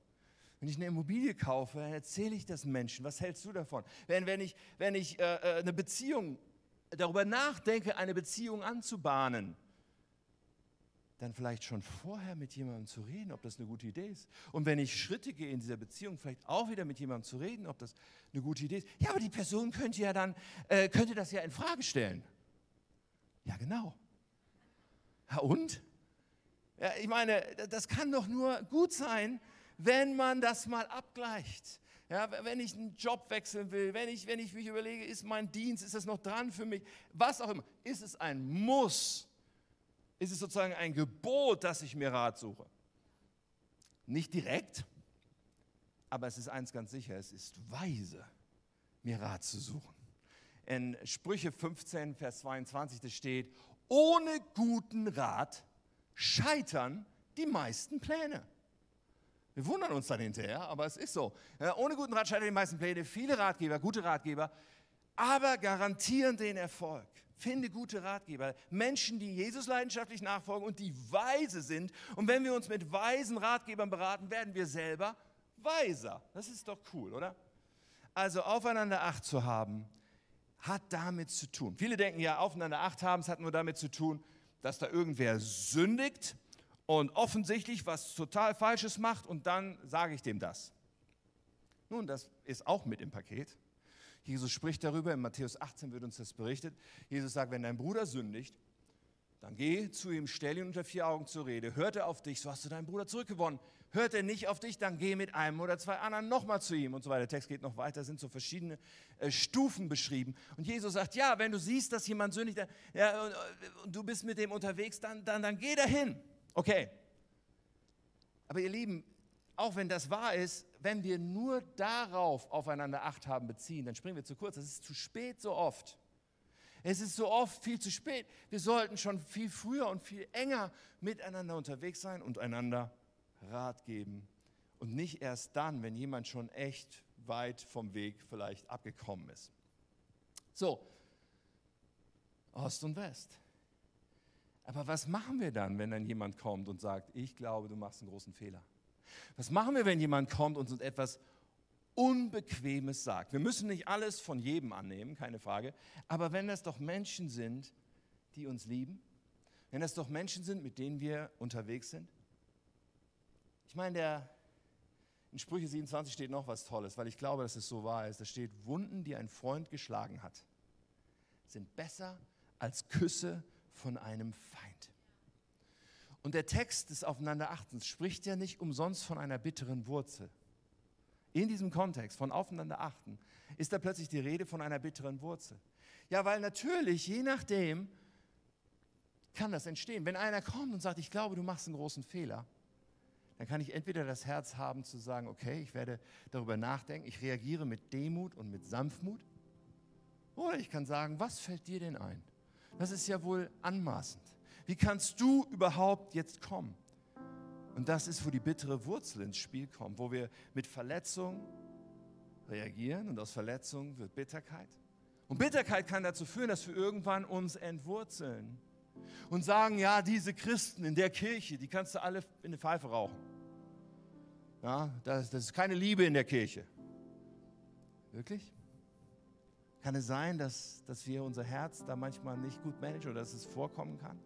Wenn ich eine Immobilie kaufe, erzähle ich das Menschen. Was hältst du davon? Wenn, wenn ich, wenn ich äh, äh eine Beziehung darüber nachdenke, eine Beziehung anzubahnen, dann vielleicht schon vorher mit jemandem zu reden, ob das eine gute Idee ist. Und wenn ich Schritte gehe in dieser Beziehung, vielleicht auch wieder mit jemandem zu reden, ob das eine gute Idee ist. Ja, aber die Person könnte ja dann, äh, könnte das ja in Frage stellen. Ja, genau. Ja, und? Ja, ich meine, das kann doch nur gut sein, wenn man das mal abgleicht. Ja, wenn ich einen Job wechseln will, wenn ich, wenn ich mich überlege, ist mein Dienst, ist das noch dran für mich, was auch immer, ist es ein Muss ist es sozusagen ein Gebot, dass ich mir Rat suche. Nicht direkt, aber es ist eins ganz sicher, es ist weise, mir Rat zu suchen. In Sprüche 15, Vers 22, da steht, ohne guten Rat scheitern die meisten Pläne. Wir wundern uns dann hinterher, aber es ist so. Ja, ohne guten Rat scheitern die meisten Pläne. Viele Ratgeber, gute Ratgeber, aber garantieren den Erfolg. Finde gute Ratgeber, Menschen, die Jesus leidenschaftlich nachfolgen und die weise sind. Und wenn wir uns mit weisen Ratgebern beraten, werden wir selber weiser. Das ist doch cool, oder? Also aufeinander Acht zu haben, hat damit zu tun. Viele denken ja, aufeinander Acht haben, es hat nur damit zu tun, dass da irgendwer sündigt und offensichtlich was total Falsches macht und dann sage ich dem das. Nun, das ist auch mit im Paket. Jesus spricht darüber, in Matthäus 18 wird uns das berichtet. Jesus sagt, wenn dein Bruder sündigt, dann geh zu ihm, stell ihn unter vier Augen zur Rede. Hört er auf dich, so hast du deinen Bruder zurückgewonnen. Hört er nicht auf dich, dann geh mit einem oder zwei anderen nochmal zu ihm und so weiter. Der Text geht noch weiter, sind so verschiedene äh, Stufen beschrieben. Und Jesus sagt, ja, wenn du siehst, dass jemand sündigt dann, ja, und, und, du bist mit dem unterwegs, dann, dann, dann geh dahin. Okay. Aber ihr Lieben, auch wenn das wahr ist, wenn wir nur darauf aufeinander Acht haben beziehen, dann springen wir zu kurz. Das ist zu spät so oft. Es ist so oft viel zu spät. Wir sollten schon viel früher und viel enger miteinander unterwegs sein und einander Rat geben. Und nicht erst dann, wenn jemand schon echt weit vom Weg vielleicht abgekommen ist. So, Ost und West. Aber was machen wir dann, wenn dann jemand kommt und sagt, ich glaube, du machst einen großen Fehler? Was machen wir, wenn jemand kommt und uns etwas Unbequemes sagt? Wir müssen nicht alles von jedem annehmen, keine Frage. Aber wenn das doch Menschen sind, die uns lieben, wenn das doch Menschen sind, mit denen wir unterwegs sind. Ich meine, der, in Sprüche 27 steht noch was Tolles, weil ich glaube, dass es so wahr ist. Da steht, Wunden, die ein Freund geschlagen hat, sind besser als Küsse von einem Feind. Und der Text des Aufeinanderachtens spricht ja nicht umsonst von einer bitteren Wurzel. In diesem Kontext von Aufeinanderachten ist da plötzlich die Rede von einer bitteren Wurzel. Ja, weil natürlich, je nachdem, kann das entstehen. Wenn einer kommt und sagt, ich glaube, du machst einen großen Fehler, dann kann ich entweder das Herz haben zu sagen, okay, ich werde darüber nachdenken, ich reagiere mit Demut und mit Sanftmut. Oder ich kann sagen, was fällt dir denn ein? Das ist ja wohl anmaßend. Wie kannst du überhaupt jetzt kommen? Und das ist, wo die bittere Wurzel ins Spiel kommt, wo wir mit Verletzung reagieren und aus Verletzung wird Bitterkeit. Und Bitterkeit kann dazu führen, dass wir irgendwann uns entwurzeln und sagen, ja, diese Christen in der Kirche, die kannst du alle in eine Pfeife rauchen. Ja, das, das ist keine Liebe in der Kirche. Wirklich? Kann es sein, dass, dass wir unser Herz da manchmal nicht gut managen oder dass es vorkommen kann?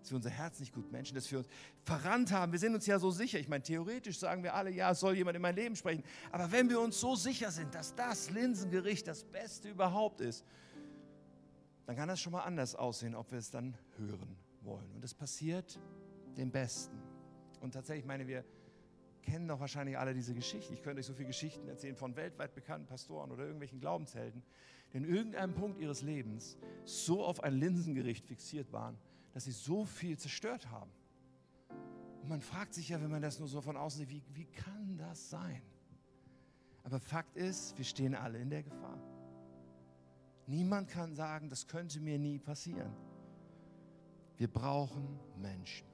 dass wir unser Herz nicht gut menschen, dass wir uns verrannt haben. Wir sind uns ja so sicher. Ich meine, theoretisch sagen wir alle, ja, es soll jemand in mein Leben sprechen. Aber wenn wir uns so sicher sind, dass das Linsengericht das Beste überhaupt ist, dann kann das schon mal anders aussehen, ob wir es dann hören wollen. Und es passiert dem Besten. Und tatsächlich, meine wir kennen doch wahrscheinlich alle diese Geschichten. Ich könnte euch so viele Geschichten erzählen von weltweit bekannten Pastoren oder irgendwelchen Glaubenshelden, in irgendeinem Punkt ihres Lebens so auf ein Linsengericht fixiert waren, dass sie so viel zerstört haben. Und man fragt sich ja, wenn man das nur so von außen sieht, wie, wie kann das sein? Aber Fakt ist, wir stehen alle in der Gefahr. Niemand kann sagen, das könnte mir nie passieren. Wir brauchen Menschen.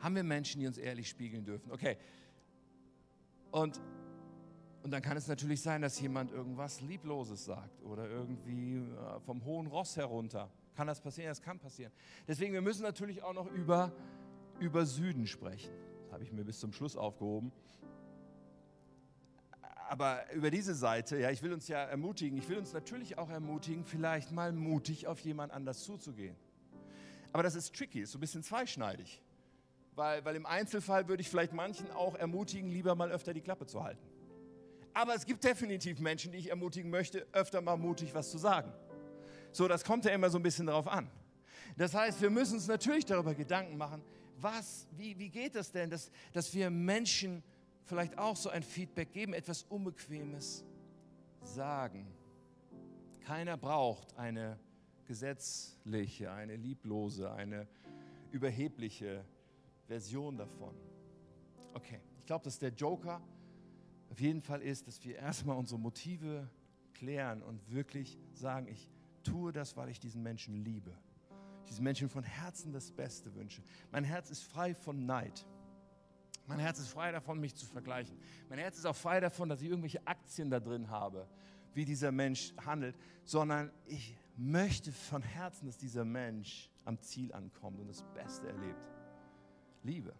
Haben wir Menschen, die uns ehrlich spiegeln dürfen? Okay. Und, und dann kann es natürlich sein, dass jemand irgendwas Liebloses sagt oder irgendwie äh, vom hohen Ross herunter. Kann das passieren? Das kann passieren. Deswegen, wir müssen natürlich auch noch über, über Süden sprechen. Das habe ich mir bis zum Schluss aufgehoben aber über diese Seite, ja, ich will uns ja ermutigen, ich will uns natürlich auch ermutigen, vielleicht mal mutig auf jemand anders zuzugehen. Aber das ist tricky, ist so ein bisschen zweischneidig. Weil, weil im Einzelfall würde ich vielleicht manchen auch ermutigen, lieber mal öfter die Klappe zu halten. Aber es gibt definitiv Menschen, die ich ermutigen möchte, öfter mal mutig was zu sagen. So, das kommt ja immer so ein bisschen darauf an. Das heißt, wir müssen uns natürlich darüber Gedanken machen, was, wie, wie geht das denn, dass, dass wir Menschen vielleicht auch so ein Feedback geben, etwas Unbequemes sagen. Keiner braucht eine gesetzliche, eine lieblose, eine überhebliche Version davon. Okay, ich glaube, dass der Joker auf jeden Fall ist, dass wir erstmal unsere Motive klären und wirklich sagen, ich tue das, weil ich diesen Menschen liebe. Ich diesen Menschen von Herzen das Beste wünsche. Mein Herz ist frei von Neid. Mein Herz ist frei davon, mich zu vergleichen. Mein Herz ist auch frei davon, dass ich irgendwelche Aktien da drin habe, wie dieser Mensch handelt, sondern ich möchte von Herzen, dass dieser Mensch am Ziel ankommt und das Beste erlebt. Liebe.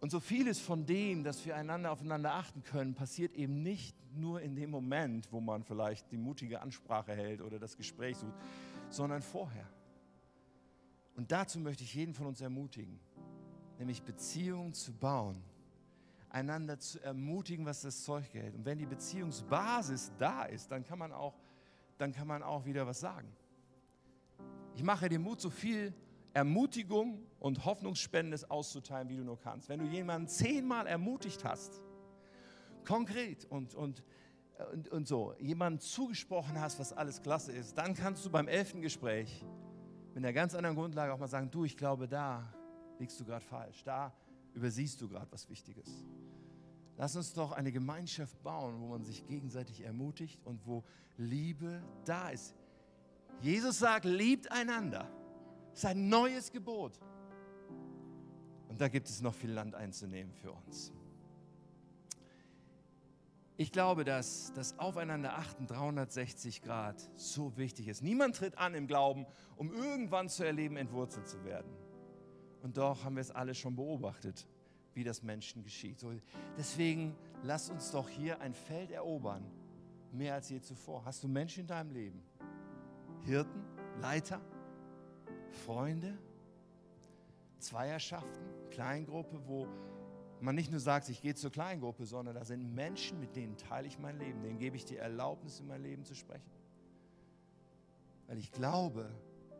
Und so vieles von dem, dass wir einander aufeinander achten können, passiert eben nicht nur in dem Moment, wo man vielleicht die mutige Ansprache hält oder das Gespräch sucht, sondern vorher. Und dazu möchte ich jeden von uns ermutigen nämlich Beziehungen zu bauen, einander zu ermutigen, was das Zeug hält. Und wenn die Beziehungsbasis da ist, dann kann man auch, dann kann man auch wieder was sagen. Ich mache dir Mut, so viel Ermutigung und Hoffnungsspendendes auszuteilen, wie du nur kannst. Wenn du jemanden zehnmal ermutigt hast, konkret und, und, und, und so, jemandem zugesprochen hast, was alles klasse ist, dann kannst du beim elften Gespräch mit einer ganz anderen Grundlage auch mal sagen, du, ich glaube da, liegst du gerade falsch. Da übersiehst du gerade was Wichtiges. Lass uns doch eine Gemeinschaft bauen, wo man sich gegenseitig ermutigt und wo Liebe da ist. Jesus sagt, liebt einander. Das ist ein neues Gebot. Und da gibt es noch viel Land einzunehmen für uns. Ich glaube, dass das Aufeinanderachten 360 Grad so wichtig ist. Niemand tritt an im Glauben, um irgendwann zu erleben, entwurzelt zu werden. Und doch haben wir es alle schon beobachtet, wie das Menschen geschieht. So, deswegen lass uns doch hier ein Feld erobern, mehr als je zuvor. Hast du Menschen in deinem Leben? Hirten, Leiter, Freunde, Zweierschaften, Kleingruppe, wo man nicht nur sagt, ich gehe zur Kleingruppe, sondern da sind Menschen, mit denen teile ich mein Leben, denen gebe ich die Erlaubnis, in mein Leben zu sprechen. Weil ich glaube,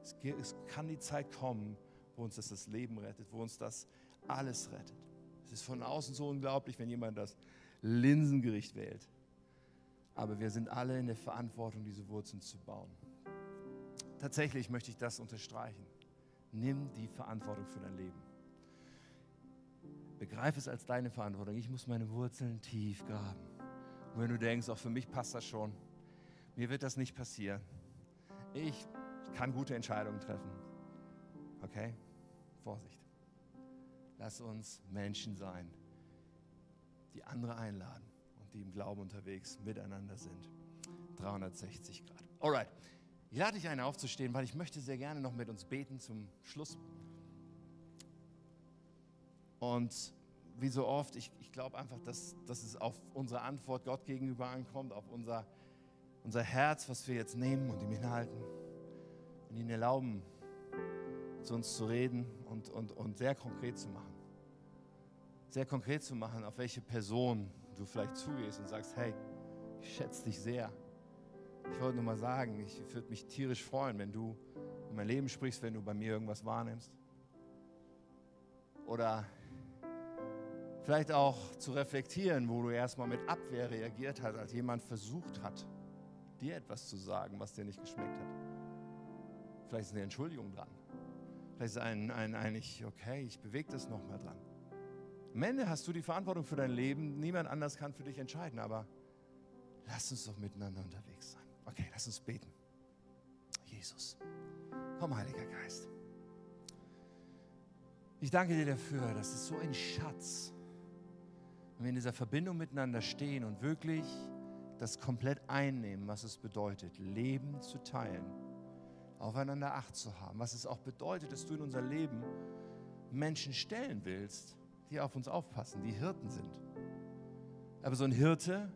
es, kann die Zeit kommen, wo uns das das Leben rettet, wo uns das alles rettet. Es ist von außen so unglaublich, wenn jemand das Linsengericht wählt. Aber wir sind alle in der Verantwortung, diese Wurzeln zu bauen. Tatsächlich möchte ich das unterstreichen. Nimm die Verantwortung für dein Leben. Begreif es als deine Verantwortung. Ich muss meine Wurzeln tief graben. Und wenn du denkst, auch für mich passt das schon, mir wird das nicht passieren. Ich kann gute Entscheidungen treffen. Okay? Vorsicht. Lass uns Menschen sein, die andere einladen und die im Glauben unterwegs miteinander sind. 360 Grad. Alright. Ich lade dich ein, aufzustehen, weil ich möchte sehr gerne noch mit uns beten zum Schluss. Und wie so oft, ich, ich glaube einfach, dass, dass es auf unsere Antwort Gott gegenüber ankommt, auf unser, unser Herz, was wir jetzt nehmen und ihm hinhalten und ihn erlauben, zu uns zu reden und, und, und sehr konkret zu machen. Sehr konkret zu machen, auf welche Person du vielleicht zugehst und sagst, hey, ich schätze dich sehr. Ich wollte nur mal sagen, ich würde mich tierisch freuen, wenn du in mein Leben sprichst, wenn du bei mir irgendwas wahrnimmst. Oder vielleicht auch zu reflektieren, wo du erstmal mit Abwehr reagiert hast, als jemand versucht hat, dir etwas zu sagen, was dir nicht geschmeckt hat. Vielleicht ist eine Entschuldigung dran. Vielleicht ist ein, ein, ein ich, okay, ich bewege das nochmal dran. Am Ende hast du die Verantwortung für dein Leben. Niemand anders kann für dich entscheiden, aber lass uns doch miteinander unterwegs sein. Okay, lass uns beten. Jesus, komm, Heiliger Geist. Ich danke dir dafür, das ist so ein Schatz, wenn wir in dieser Verbindung miteinander stehen und wirklich das komplett einnehmen, was es bedeutet, Leben zu teilen, aufeinander Acht zu haben, was es auch bedeutet, dass du in unser Leben Menschen stellen willst, die auf uns aufpassen, die Hirten sind. Aber so ein Hirte,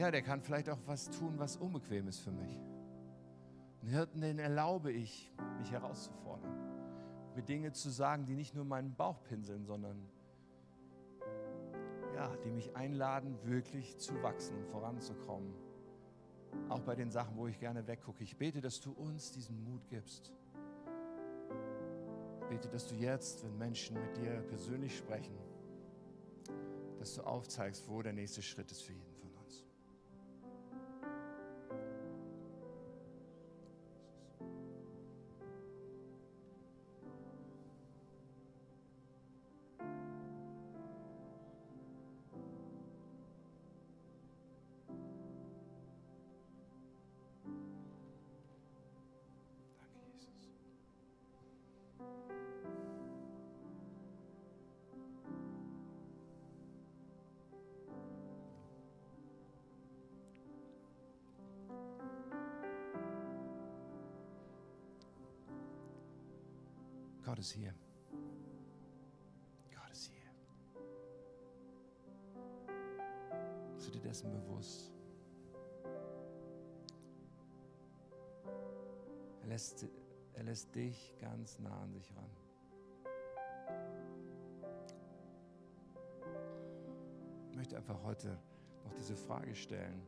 ja, der kann vielleicht auch was tun, was unbequem ist für mich. Ein Hirten, den erlaube ich, mich herauszufordern, mir Dinge zu sagen, die nicht nur meinen Bauch pinseln, sondern ja, die mich einladen, wirklich zu wachsen und voranzukommen. Auch bei den Sachen, wo ich gerne weggucke. Ich bete, dass du uns diesen Mut gibst. Ich bete, dass du jetzt, wenn Menschen mit dir persönlich sprechen, dass du aufzeigst, wo der nächste Schritt ist für jeden Ist hier. Gott ist hier. Bist dir dessen bewusst? Er lässt, er lässt dich ganz nah an sich ran. Ich möchte einfach heute noch diese Frage stellen,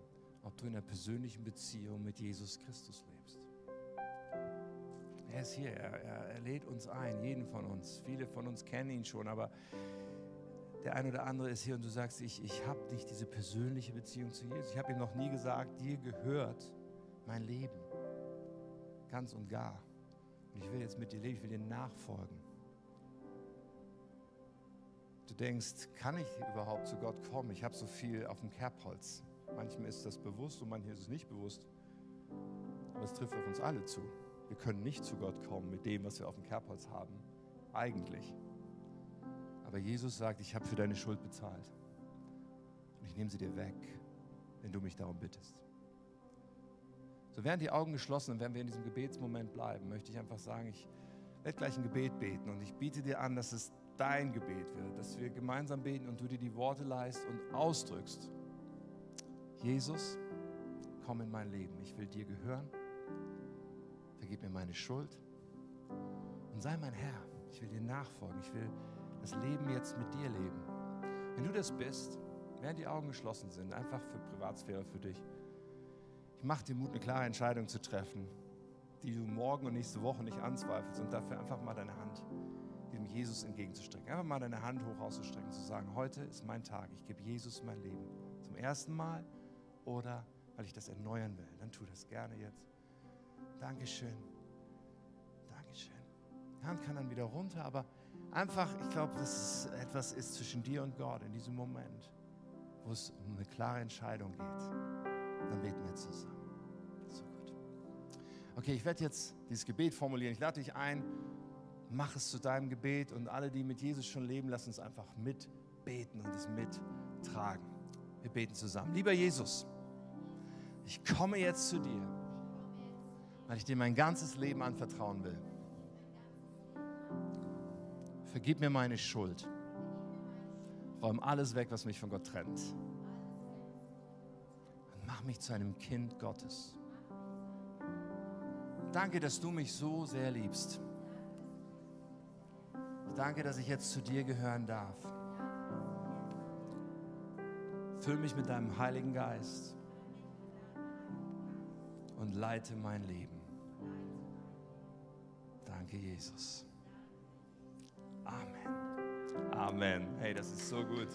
ob du in einer persönlichen Beziehung mit Jesus Christus lebst. Er ist hier, er, er, er lädt uns ein, jeden von uns. Viele von uns kennen ihn schon, aber der eine oder andere ist hier und du sagst, ich, ich habe nicht diese persönliche Beziehung zu Jesus. Ich habe ihm noch nie gesagt, dir gehört mein Leben. Ganz und gar. Und ich will jetzt mit dir leben, ich will dir nachfolgen. Du denkst, kann ich überhaupt zu Gott kommen? Ich habe so viel auf dem Kerbholz. Manchem ist das bewusst und manchem ist es nicht bewusst. Aber es trifft auf uns alle zu. Wir können nicht zu Gott kommen mit dem, was wir auf dem Kerbholz haben. Eigentlich. Aber Jesus sagt, ich habe für deine Schuld bezahlt. Und ich nehme sie dir weg, wenn du mich darum bittest. So während die Augen geschlossen und wenn wir in diesem Gebetsmoment bleiben, möchte ich einfach sagen, ich werde gleich ein Gebet beten und ich biete dir an, dass es dein Gebet wird, dass wir gemeinsam beten und du dir die Worte leist und ausdrückst. Jesus, komm in mein Leben. Ich will dir gehören. Vergib mir meine Schuld und sei mein Herr. Ich will dir nachfolgen. Ich will das Leben jetzt mit dir leben. Wenn du das bist, während die Augen geschlossen sind, einfach für Privatsphäre für dich, ich mache dir Mut, eine klare Entscheidung zu treffen, die du morgen und nächste Woche nicht anzweifelst und dafür einfach mal deine Hand dem Jesus entgegenzustrecken. Einfach mal deine Hand hoch auszustrecken, zu sagen, heute ist mein Tag, ich gebe Jesus mein Leben. Zum ersten Mal oder weil ich das erneuern will. Dann tu das gerne jetzt. Dankeschön. Dankeschön. Die Hand kann dann wieder runter, aber einfach, ich glaube, dass es etwas ist zwischen dir und Gott in diesem Moment, wo es um eine klare Entscheidung geht. Dann beten wir zusammen. So gut. Okay, ich werde jetzt dieses Gebet formulieren. Ich lade dich ein, mach es zu deinem Gebet und alle, die mit Jesus schon leben, lass uns einfach mitbeten und es mittragen. Wir beten zusammen. Lieber Jesus, ich komme jetzt zu dir, weil ich dir mein ganzes Leben anvertrauen will. Vergib mir meine Schuld. Räum alles weg, was mich von Gott trennt. Und mach mich zu einem Kind Gottes. Danke, dass du mich so sehr liebst Danke, dass ich jetzt zu dir gehören darf. Füll mich mit deinem Heiligen Geist und leite mein Leben. Danke, Jesus. Amen. Amen. Hey, das ist so gut.